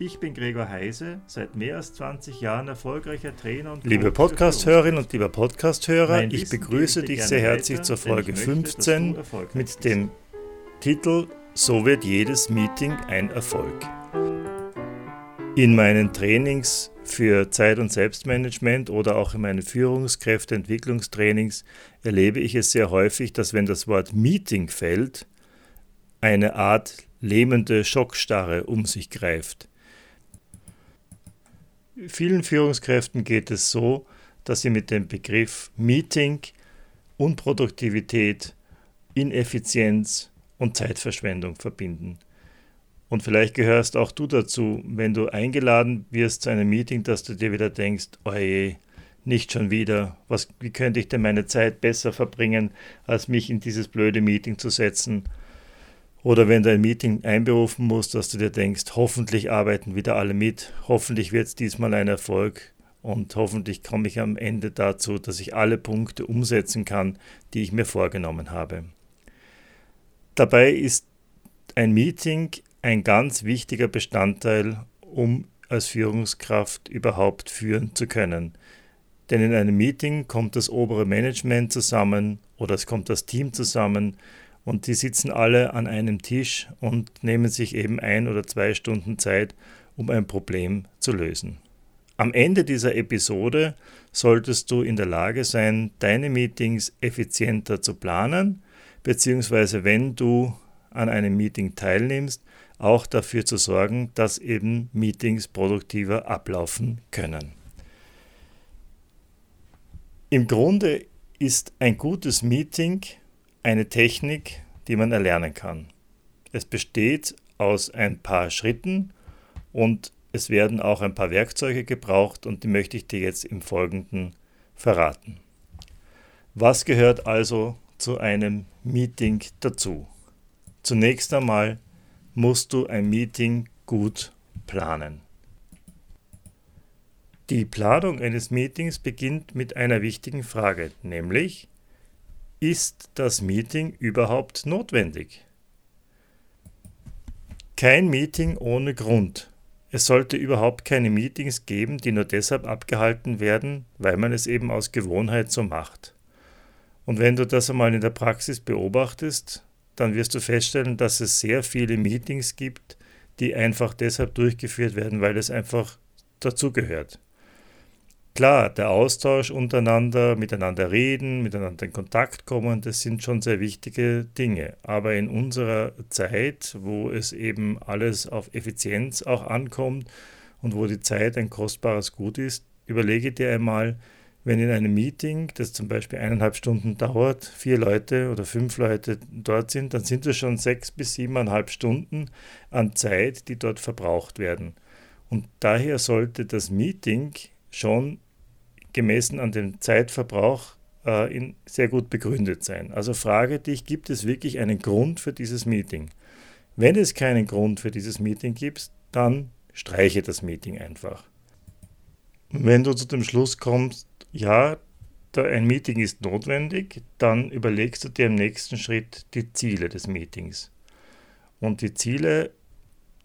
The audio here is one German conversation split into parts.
Ich bin Gregor Heise, seit mehr als 20 Jahren erfolgreicher Trainer und Liebe Podcast-Hörerinnen und lieber Podcast-Hörer, ich begrüße dich sehr herzlich zur Folge 15 mit dem Titel So wird jedes Meeting ein Erfolg. In meinen Trainings für Zeit- und Selbstmanagement oder auch in meinen Führungskräfteentwicklungstrainings erlebe ich es sehr häufig, dass wenn das Wort Meeting fällt, eine Art lähmende Schockstarre um sich greift. Vielen Führungskräften geht es so, dass sie mit dem Begriff Meeting Unproduktivität, Ineffizienz und Zeitverschwendung verbinden. Und vielleicht gehörst auch du dazu, wenn du eingeladen wirst zu einem Meeting, dass du dir wieder denkst, oje, nicht schon wieder, was, wie könnte ich denn meine Zeit besser verbringen, als mich in dieses blöde Meeting zu setzen oder wenn du ein Meeting einberufen musst, dass du dir denkst, hoffentlich arbeiten wieder alle mit, hoffentlich wird es diesmal ein Erfolg und hoffentlich komme ich am Ende dazu, dass ich alle Punkte umsetzen kann, die ich mir vorgenommen habe. Dabei ist ein Meeting ein ganz wichtiger Bestandteil, um als Führungskraft überhaupt führen zu können. Denn in einem Meeting kommt das obere Management zusammen oder es kommt das Team zusammen und die sitzen alle an einem Tisch und nehmen sich eben ein oder zwei Stunden Zeit, um ein Problem zu lösen. Am Ende dieser Episode solltest du in der Lage sein, deine Meetings effizienter zu planen, beziehungsweise wenn du an einem Meeting teilnimmst, auch dafür zu sorgen, dass eben Meetings produktiver ablaufen können. Im Grunde ist ein gutes Meeting eine Technik, die man erlernen kann. Es besteht aus ein paar Schritten und es werden auch ein paar Werkzeuge gebraucht und die möchte ich dir jetzt im Folgenden verraten. Was gehört also zu einem Meeting dazu? Zunächst einmal musst du ein Meeting gut planen. Die Planung eines Meetings beginnt mit einer wichtigen Frage, nämlich ist das Meeting überhaupt notwendig? Kein Meeting ohne Grund. Es sollte überhaupt keine Meetings geben, die nur deshalb abgehalten werden, weil man es eben aus Gewohnheit so macht. Und wenn du das einmal in der Praxis beobachtest, dann wirst du feststellen, dass es sehr viele Meetings gibt, die einfach deshalb durchgeführt werden, weil es einfach dazugehört. Klar, der Austausch untereinander, miteinander reden, miteinander in Kontakt kommen, das sind schon sehr wichtige Dinge. Aber in unserer Zeit, wo es eben alles auf Effizienz auch ankommt und wo die Zeit ein kostbares Gut ist, überlege dir einmal, wenn in einem Meeting, das zum Beispiel eineinhalb Stunden dauert, vier Leute oder fünf Leute dort sind, dann sind es schon sechs bis siebeneinhalb Stunden an Zeit, die dort verbraucht werden. Und daher sollte das Meeting schon gemessen an dem Zeitverbrauch äh, in, sehr gut begründet sein. Also frage dich, gibt es wirklich einen Grund für dieses Meeting? Wenn es keinen Grund für dieses Meeting gibt, dann streiche das Meeting einfach. Wenn du zu dem Schluss kommst, ja, ein Meeting ist notwendig, dann überlegst du dir im nächsten Schritt die Ziele des Meetings. Und die Ziele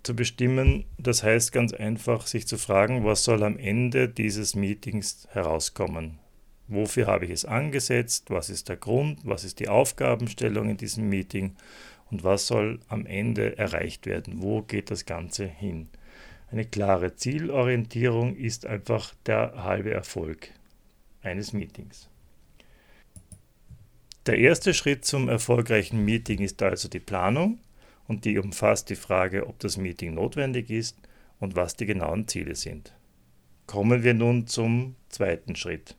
zu bestimmen. Das heißt ganz einfach, sich zu fragen, was soll am Ende dieses Meetings herauskommen? Wofür habe ich es angesetzt? Was ist der Grund? Was ist die Aufgabenstellung in diesem Meeting? Und was soll am Ende erreicht werden? Wo geht das Ganze hin? Eine klare Zielorientierung ist einfach der halbe Erfolg eines Meetings. Der erste Schritt zum erfolgreichen Meeting ist also die Planung und die umfasst die Frage, ob das Meeting notwendig ist und was die genauen Ziele sind. Kommen wir nun zum zweiten Schritt.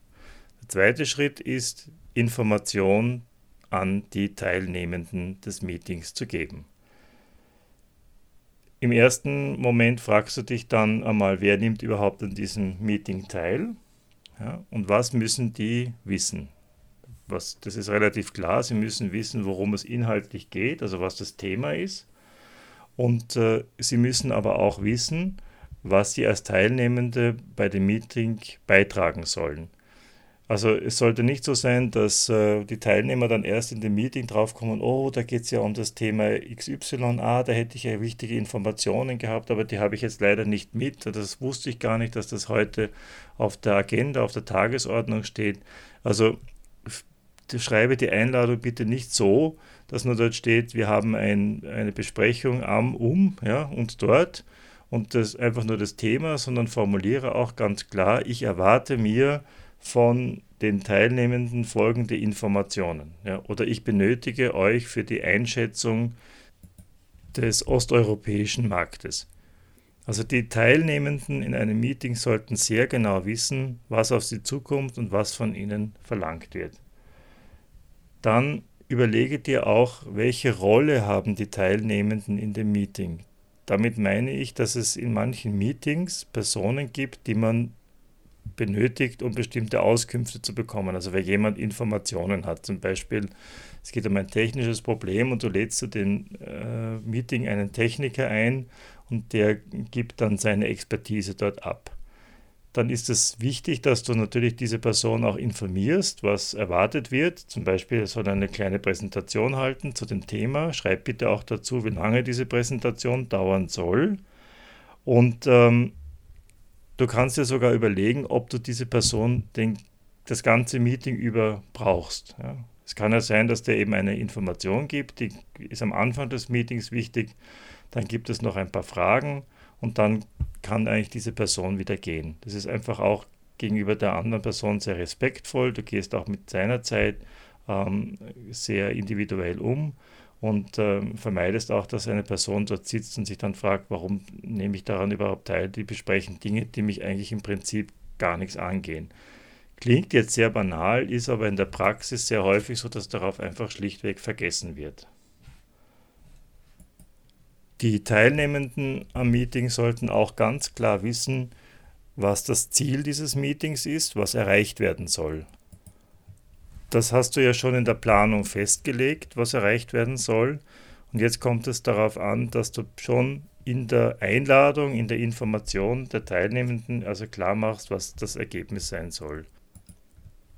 Der zweite Schritt ist, Information an die Teilnehmenden des Meetings zu geben. Im ersten Moment fragst du dich dann einmal, wer nimmt überhaupt an diesem Meeting teil? Ja? Und was müssen die wissen? Was, das ist relativ klar, sie müssen wissen, worum es inhaltlich geht, also was das Thema ist. Und äh, sie müssen aber auch wissen, was sie als Teilnehmende bei dem Meeting beitragen sollen. Also es sollte nicht so sein, dass äh, die Teilnehmer dann erst in dem Meeting draufkommen, oh, da geht es ja um das Thema XY, ah, da hätte ich ja wichtige Informationen gehabt, aber die habe ich jetzt leider nicht mit. Das wusste ich gar nicht, dass das heute auf der Agenda, auf der Tagesordnung steht. Also schreibe die Einladung bitte nicht so, dass nur dort steht, wir haben ein, eine Besprechung am, um ja, und dort und das einfach nur das Thema, sondern formuliere auch ganz klar, ich erwarte mir, von den Teilnehmenden folgende Informationen. Ja, oder ich benötige euch für die Einschätzung des osteuropäischen Marktes. Also die Teilnehmenden in einem Meeting sollten sehr genau wissen, was auf sie zukommt und was von ihnen verlangt wird. Dann überlege dir auch, welche Rolle haben die Teilnehmenden in dem Meeting. Damit meine ich, dass es in manchen Meetings Personen gibt, die man benötigt, um bestimmte Auskünfte zu bekommen. Also wenn jemand Informationen hat, zum Beispiel, es geht um ein technisches Problem und du lädst zu dem äh, Meeting einen Techniker ein und der gibt dann seine Expertise dort ab. Dann ist es wichtig, dass du natürlich diese Person auch informierst, was erwartet wird. Zum Beispiel, er soll eine kleine Präsentation halten zu dem Thema. Schreib bitte auch dazu, wie lange diese Präsentation dauern soll. Und ähm, Du kannst dir sogar überlegen, ob du diese Person den, das ganze Meeting über brauchst. Ja. Es kann ja sein, dass der eben eine Information gibt, die ist am Anfang des Meetings wichtig, dann gibt es noch ein paar Fragen und dann kann eigentlich diese Person wieder gehen. Das ist einfach auch gegenüber der anderen Person sehr respektvoll. Du gehst auch mit seiner Zeit ähm, sehr individuell um und äh, vermeidest auch, dass eine Person dort sitzt und sich dann fragt, warum nehme ich daran überhaupt teil? Die besprechen Dinge, die mich eigentlich im Prinzip gar nichts angehen. Klingt jetzt sehr banal, ist aber in der Praxis sehr häufig so, dass darauf einfach schlichtweg vergessen wird. Die Teilnehmenden am Meeting sollten auch ganz klar wissen, was das Ziel dieses Meetings ist, was erreicht werden soll. Das hast du ja schon in der Planung festgelegt, was erreicht werden soll. Und jetzt kommt es darauf an, dass du schon in der Einladung, in der Information der Teilnehmenden also klar machst, was das Ergebnis sein soll.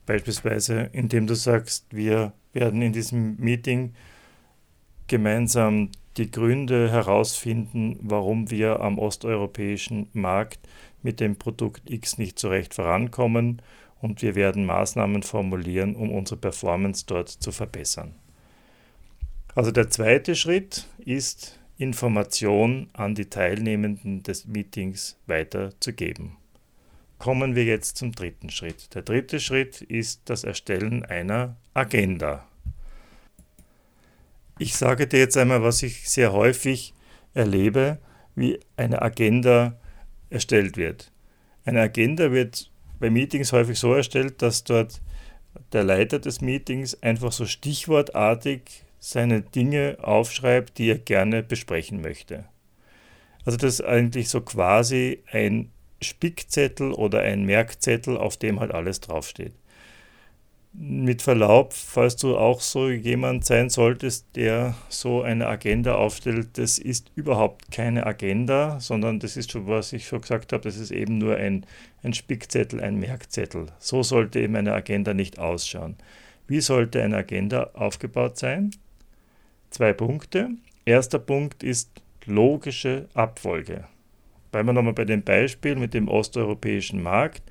Beispielsweise, indem du sagst, wir werden in diesem Meeting gemeinsam die Gründe herausfinden, warum wir am osteuropäischen Markt mit dem Produkt X nicht so recht vorankommen und wir werden Maßnahmen formulieren, um unsere Performance dort zu verbessern. Also der zweite Schritt ist, Information an die Teilnehmenden des Meetings weiterzugeben. Kommen wir jetzt zum dritten Schritt. Der dritte Schritt ist das Erstellen einer Agenda. Ich sage dir jetzt einmal, was ich sehr häufig erlebe, wie eine Agenda erstellt wird. Eine Agenda wird bei Meetings häufig so erstellt, dass dort der Leiter des Meetings einfach so stichwortartig seine Dinge aufschreibt, die er gerne besprechen möchte. Also das ist eigentlich so quasi ein Spickzettel oder ein Merkzettel, auf dem halt alles draufsteht mit Verlaub, falls du auch so jemand sein solltest, der so eine Agenda aufstellt, das ist überhaupt keine Agenda, sondern das ist schon, was ich schon gesagt habe, das ist eben nur ein, ein Spickzettel, ein Merkzettel. So sollte eben eine Agenda nicht ausschauen. Wie sollte eine Agenda aufgebaut sein? Zwei Punkte. Erster Punkt ist logische Abfolge. Bleiben wir nochmal bei dem Beispiel mit dem osteuropäischen Markt.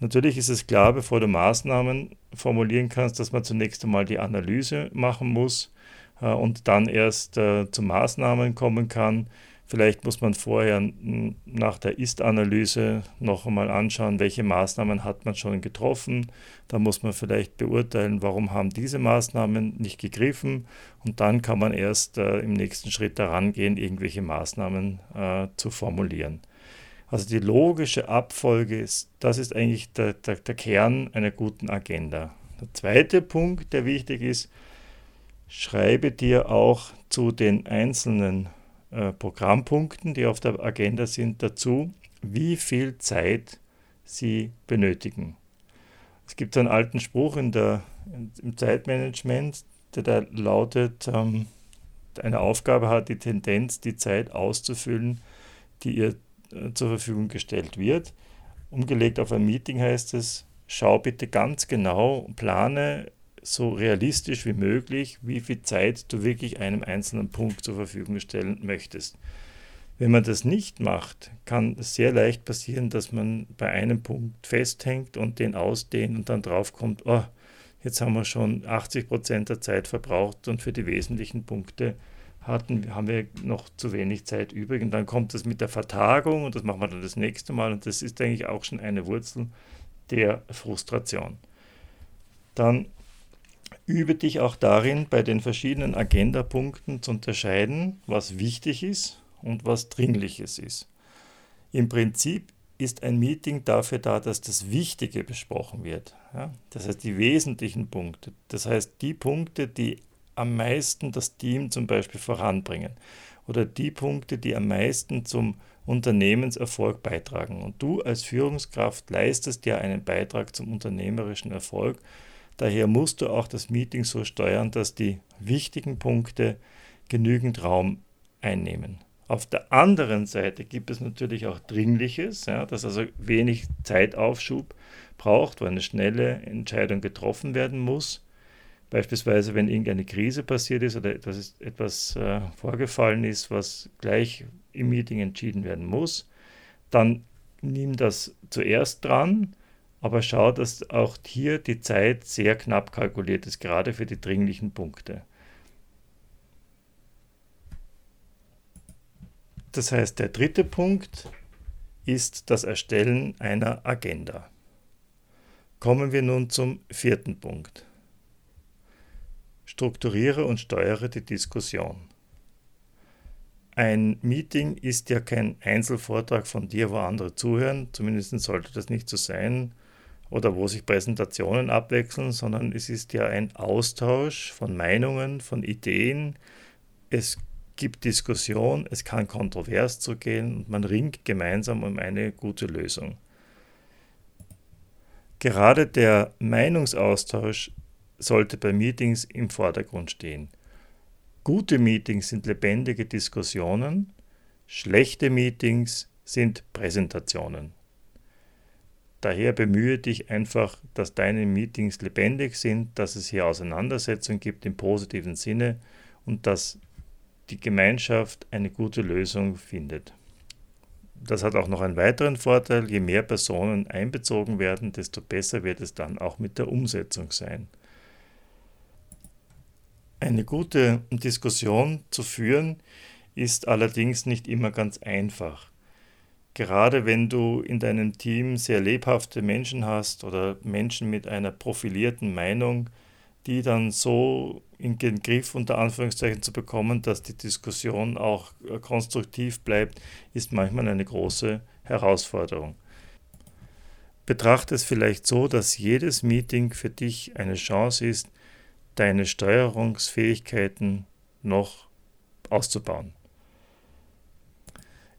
Natürlich ist es klar, bevor du Maßnahmen formulieren kannst, dass man zunächst einmal die Analyse machen muss äh, und dann erst äh, zu Maßnahmen kommen kann. Vielleicht muss man vorher nach der Ist-Analyse noch einmal anschauen, welche Maßnahmen hat man schon getroffen. Da muss man vielleicht beurteilen, warum haben diese Maßnahmen nicht gegriffen. Und dann kann man erst äh, im nächsten Schritt daran gehen, irgendwelche Maßnahmen äh, zu formulieren. Also die logische Abfolge ist, das ist eigentlich der, der, der Kern einer guten Agenda. Der zweite Punkt, der wichtig ist, schreibe dir auch zu den einzelnen äh, Programmpunkten, die auf der Agenda sind, dazu, wie viel Zeit sie benötigen. Es gibt einen alten Spruch in der, im Zeitmanagement, der da lautet, ähm, eine Aufgabe hat die Tendenz, die Zeit auszufüllen, die ihr zur Verfügung gestellt wird. Umgelegt auf ein Meeting heißt es, schau bitte ganz genau, plane so realistisch wie möglich, wie viel Zeit du wirklich einem einzelnen Punkt zur Verfügung stellen möchtest. Wenn man das nicht macht, kann es sehr leicht passieren, dass man bei einem Punkt festhängt und den ausdehnt und dann draufkommt, oh, jetzt haben wir schon 80 Prozent der Zeit verbraucht und für die wesentlichen Punkte hatten, haben wir noch zu wenig Zeit übrig. Und dann kommt das mit der Vertagung und das machen wir dann das nächste Mal und das ist eigentlich auch schon eine Wurzel der Frustration. Dann übe dich auch darin, bei den verschiedenen Agendapunkten zu unterscheiden, was wichtig ist und was Dringliches ist. Im Prinzip ist ein Meeting dafür da, dass das Wichtige besprochen wird. Ja? Das heißt, die wesentlichen Punkte. Das heißt, die Punkte, die am meisten das Team zum Beispiel voranbringen oder die Punkte, die am meisten zum Unternehmenserfolg beitragen. Und du als Führungskraft leistest ja einen Beitrag zum unternehmerischen Erfolg. Daher musst du auch das Meeting so steuern, dass die wichtigen Punkte genügend Raum einnehmen. Auf der anderen Seite gibt es natürlich auch Dringliches, ja, das also wenig Zeitaufschub braucht, wo eine schnelle Entscheidung getroffen werden muss. Beispielsweise, wenn irgendeine Krise passiert ist oder etwas, etwas äh, vorgefallen ist, was gleich im Meeting entschieden werden muss, dann nimm das zuerst dran, aber schau, dass auch hier die Zeit sehr knapp kalkuliert ist, gerade für die dringlichen Punkte. Das heißt, der dritte Punkt ist das Erstellen einer Agenda. Kommen wir nun zum vierten Punkt. Strukturiere und steuere die Diskussion. Ein Meeting ist ja kein Einzelvortrag von dir, wo andere zuhören, zumindest sollte das nicht so sein, oder wo sich Präsentationen abwechseln, sondern es ist ja ein Austausch von Meinungen, von Ideen. Es gibt Diskussion, es kann kontrovers zugehen und man ringt gemeinsam um eine gute Lösung. Gerade der Meinungsaustausch sollte bei Meetings im Vordergrund stehen. Gute Meetings sind lebendige Diskussionen, schlechte Meetings sind Präsentationen. Daher bemühe dich einfach, dass deine Meetings lebendig sind, dass es hier Auseinandersetzung gibt im positiven Sinne und dass die Gemeinschaft eine gute Lösung findet. Das hat auch noch einen weiteren Vorteil, je mehr Personen einbezogen werden, desto besser wird es dann auch mit der Umsetzung sein. Eine gute Diskussion zu führen ist allerdings nicht immer ganz einfach. Gerade wenn du in deinem Team sehr lebhafte Menschen hast oder Menschen mit einer profilierten Meinung, die dann so in den Griff unter Anführungszeichen zu bekommen, dass die Diskussion auch äh, konstruktiv bleibt, ist manchmal eine große Herausforderung. Betrachte es vielleicht so, dass jedes Meeting für dich eine Chance ist, deine Steuerungsfähigkeiten noch auszubauen.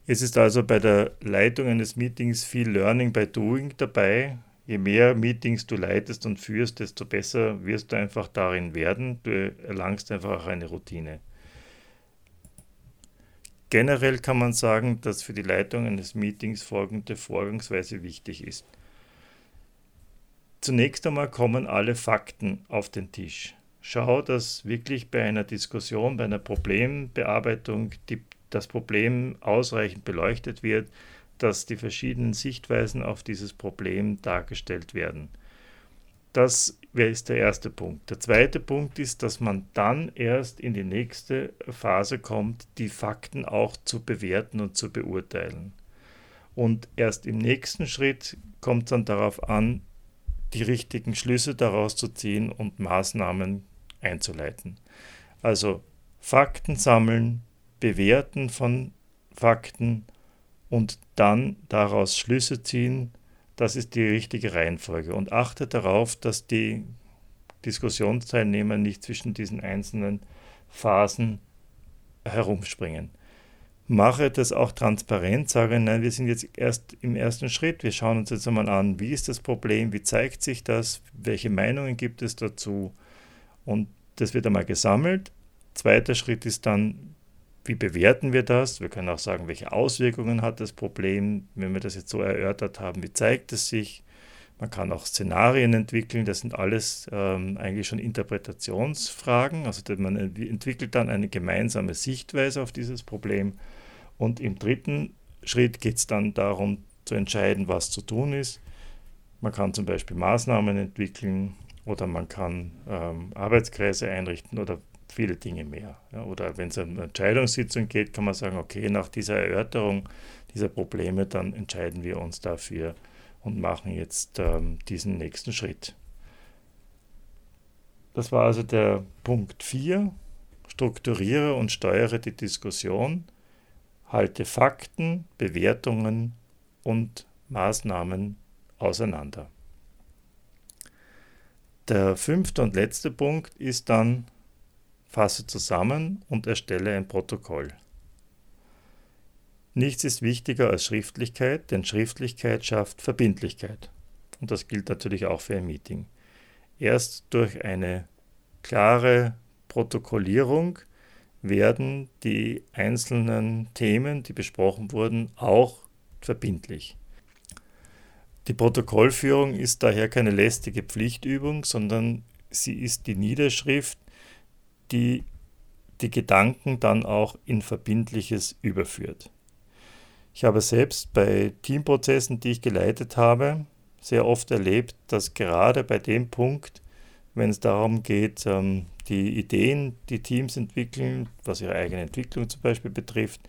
Es ist also bei der Leitung eines Meetings viel Learning by Doing dabei. Je mehr Meetings du leitest und führst, desto besser wirst du einfach darin werden. Du erlangst einfach auch eine Routine. Generell kann man sagen, dass für die Leitung eines Meetings folgende Vorgangsweise wichtig ist. Zunächst einmal kommen alle Fakten auf den Tisch schau, dass wirklich bei einer Diskussion, bei einer Problembearbeitung die, das Problem ausreichend beleuchtet wird, dass die verschiedenen Sichtweisen auf dieses Problem dargestellt werden. Das ist der erste Punkt. Der zweite Punkt ist, dass man dann erst in die nächste Phase kommt, die Fakten auch zu bewerten und zu beurteilen. Und erst im nächsten Schritt kommt es dann darauf an, die richtigen Schlüsse daraus zu ziehen und Maßnahmen einzuleiten. Also Fakten sammeln, bewerten von Fakten und dann daraus Schlüsse ziehen, das ist die richtige Reihenfolge. Und achte darauf, dass die Diskussionsteilnehmer nicht zwischen diesen einzelnen Phasen herumspringen. mache das auch transparent, sage, nein, wir sind jetzt erst im ersten Schritt, wir schauen uns jetzt einmal an, wie ist das Problem, wie zeigt sich das, welche Meinungen gibt es dazu und das wird einmal gesammelt. Zweiter Schritt ist dann, wie bewerten wir das? Wir können auch sagen, welche Auswirkungen hat das Problem, wenn wir das jetzt so erörtert haben, wie zeigt es sich? Man kann auch Szenarien entwickeln, das sind alles ähm, eigentlich schon Interpretationsfragen. Also man entwickelt dann eine gemeinsame Sichtweise auf dieses Problem. Und im dritten Schritt geht es dann darum zu entscheiden, was zu tun ist. Man kann zum Beispiel Maßnahmen entwickeln oder man kann ähm, Arbeitskreise einrichten oder viele Dinge mehr. Ja, oder wenn es um eine Entscheidungssitzung geht, kann man sagen, okay, nach dieser Erörterung dieser Probleme, dann entscheiden wir uns dafür, und machen jetzt ähm, diesen nächsten Schritt. Das war also der Punkt 4. Strukturiere und steuere die Diskussion, halte Fakten, Bewertungen und Maßnahmen auseinander. Der fünfte und letzte Punkt ist dann, fasse zusammen und erstelle ein Protokoll. Nichts ist wichtiger als Schriftlichkeit, denn Schriftlichkeit schafft Verbindlichkeit. Und das gilt natürlich auch für ein Meeting. Erst durch eine klare Protokollierung werden die einzelnen Themen, die besprochen wurden, auch verbindlich. Die Protokollführung ist daher keine lästige Pflichtübung, sondern sie ist die Niederschrift, die die Gedanken dann auch in Verbindliches überführt. Ich habe selbst bei Teamprozessen, die ich geleitet habe, sehr oft erlebt, dass gerade bei dem Punkt, wenn es darum geht, ähm, die Ideen, die Teams entwickeln, was ihre eigene Entwicklung zum Beispiel betrifft,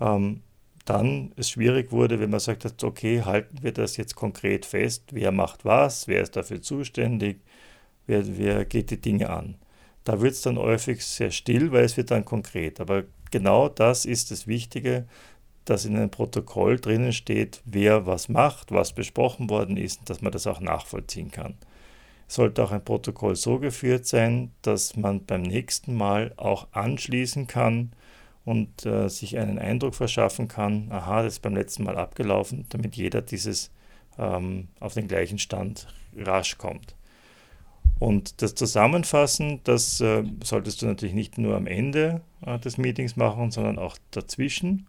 ähm, dann es schwierig wurde, wenn man sagt, okay, halten wir das jetzt konkret fest, wer macht was, wer ist dafür zuständig, wer, wer geht die Dinge an. Da wird es dann häufig sehr still, weil es wird dann konkret. Aber genau das ist das Wichtige, dass in einem Protokoll drinnen steht, wer was macht, was besprochen worden ist, dass man das auch nachvollziehen kann. Sollte auch ein Protokoll so geführt sein, dass man beim nächsten Mal auch anschließen kann und äh, sich einen Eindruck verschaffen kann, aha, das ist beim letzten Mal abgelaufen, damit jeder dieses ähm, auf den gleichen Stand rasch kommt. Und das Zusammenfassen, das äh, solltest du natürlich nicht nur am Ende äh, des Meetings machen, sondern auch dazwischen.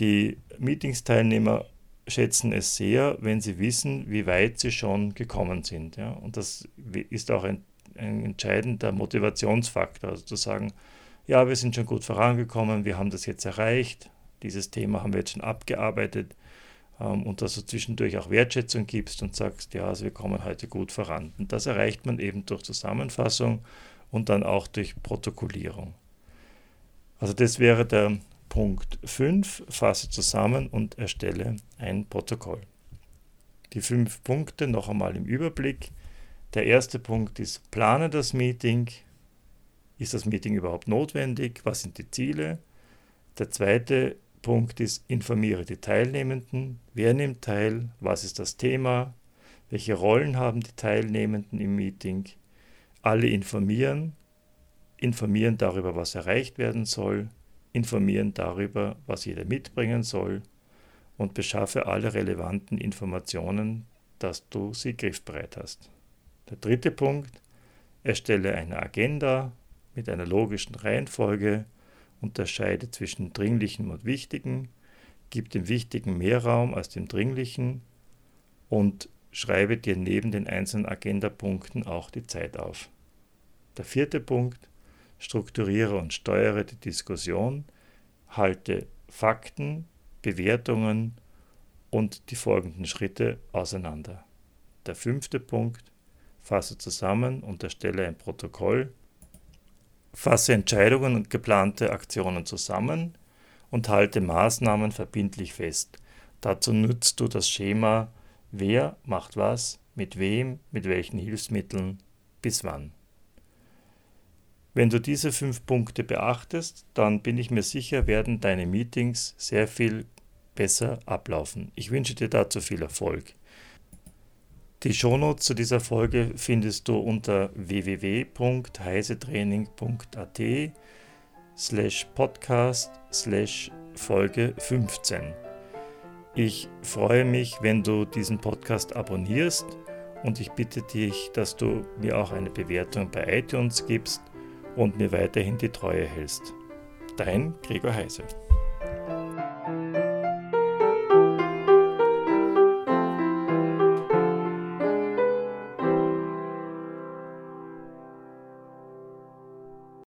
Die Meetingsteilnehmer schätzen es sehr, wenn sie wissen, wie weit sie schon gekommen sind. Ja? Und das ist auch ein, ein entscheidender Motivationsfaktor, also zu sagen, ja, wir sind schon gut vorangekommen, wir haben das jetzt erreicht, dieses Thema haben wir jetzt schon abgearbeitet ähm, und dass du zwischendurch auch Wertschätzung gibst und sagst, ja, also wir kommen heute gut voran. Und das erreicht man eben durch Zusammenfassung und dann auch durch Protokollierung. Also das wäre der Punkt 5 fasse zusammen und erstelle ein Protokoll. Die fünf Punkte noch einmal im Überblick. Der erste Punkt ist, plane das Meeting. Ist das Meeting überhaupt notwendig? Was sind die Ziele? Der zweite Punkt ist, informiere die Teilnehmenden. Wer nimmt teil? Was ist das Thema? Welche Rollen haben die Teilnehmenden im Meeting? Alle informieren. Informieren darüber, was erreicht werden soll informieren darüber, was jeder mitbringen soll und beschaffe alle relevanten Informationen, dass du sie griffbereit hast. Der dritte Punkt, erstelle eine Agenda mit einer logischen Reihenfolge, unterscheide zwischen dringlichem und wichtigen, gib dem Wichtigen mehr Raum als dem Dringlichen und schreibe dir neben den einzelnen Agendapunkten auch die Zeit auf. Der vierte Punkt, strukturiere und steuere die Diskussion, halte Fakten, Bewertungen und die folgenden Schritte auseinander. Der fünfte Punkt, fasse zusammen und erstelle ein Protokoll, fasse Entscheidungen und geplante Aktionen zusammen und halte Maßnahmen verbindlich fest. Dazu nutzt du das Schema Wer macht was, mit wem, mit welchen Hilfsmitteln, bis wann. Wenn du diese fünf Punkte beachtest, dann bin ich mir sicher, werden deine Meetings sehr viel besser ablaufen. Ich wünsche dir dazu viel Erfolg. Die Shownotes zu dieser Folge findest du unter www.heisetraining.at slash podcast slash Folge 15. Ich freue mich, wenn du diesen Podcast abonnierst und ich bitte dich, dass du mir auch eine Bewertung bei iTunes gibst und mir weiterhin die Treue hältst. Dein Gregor Heise.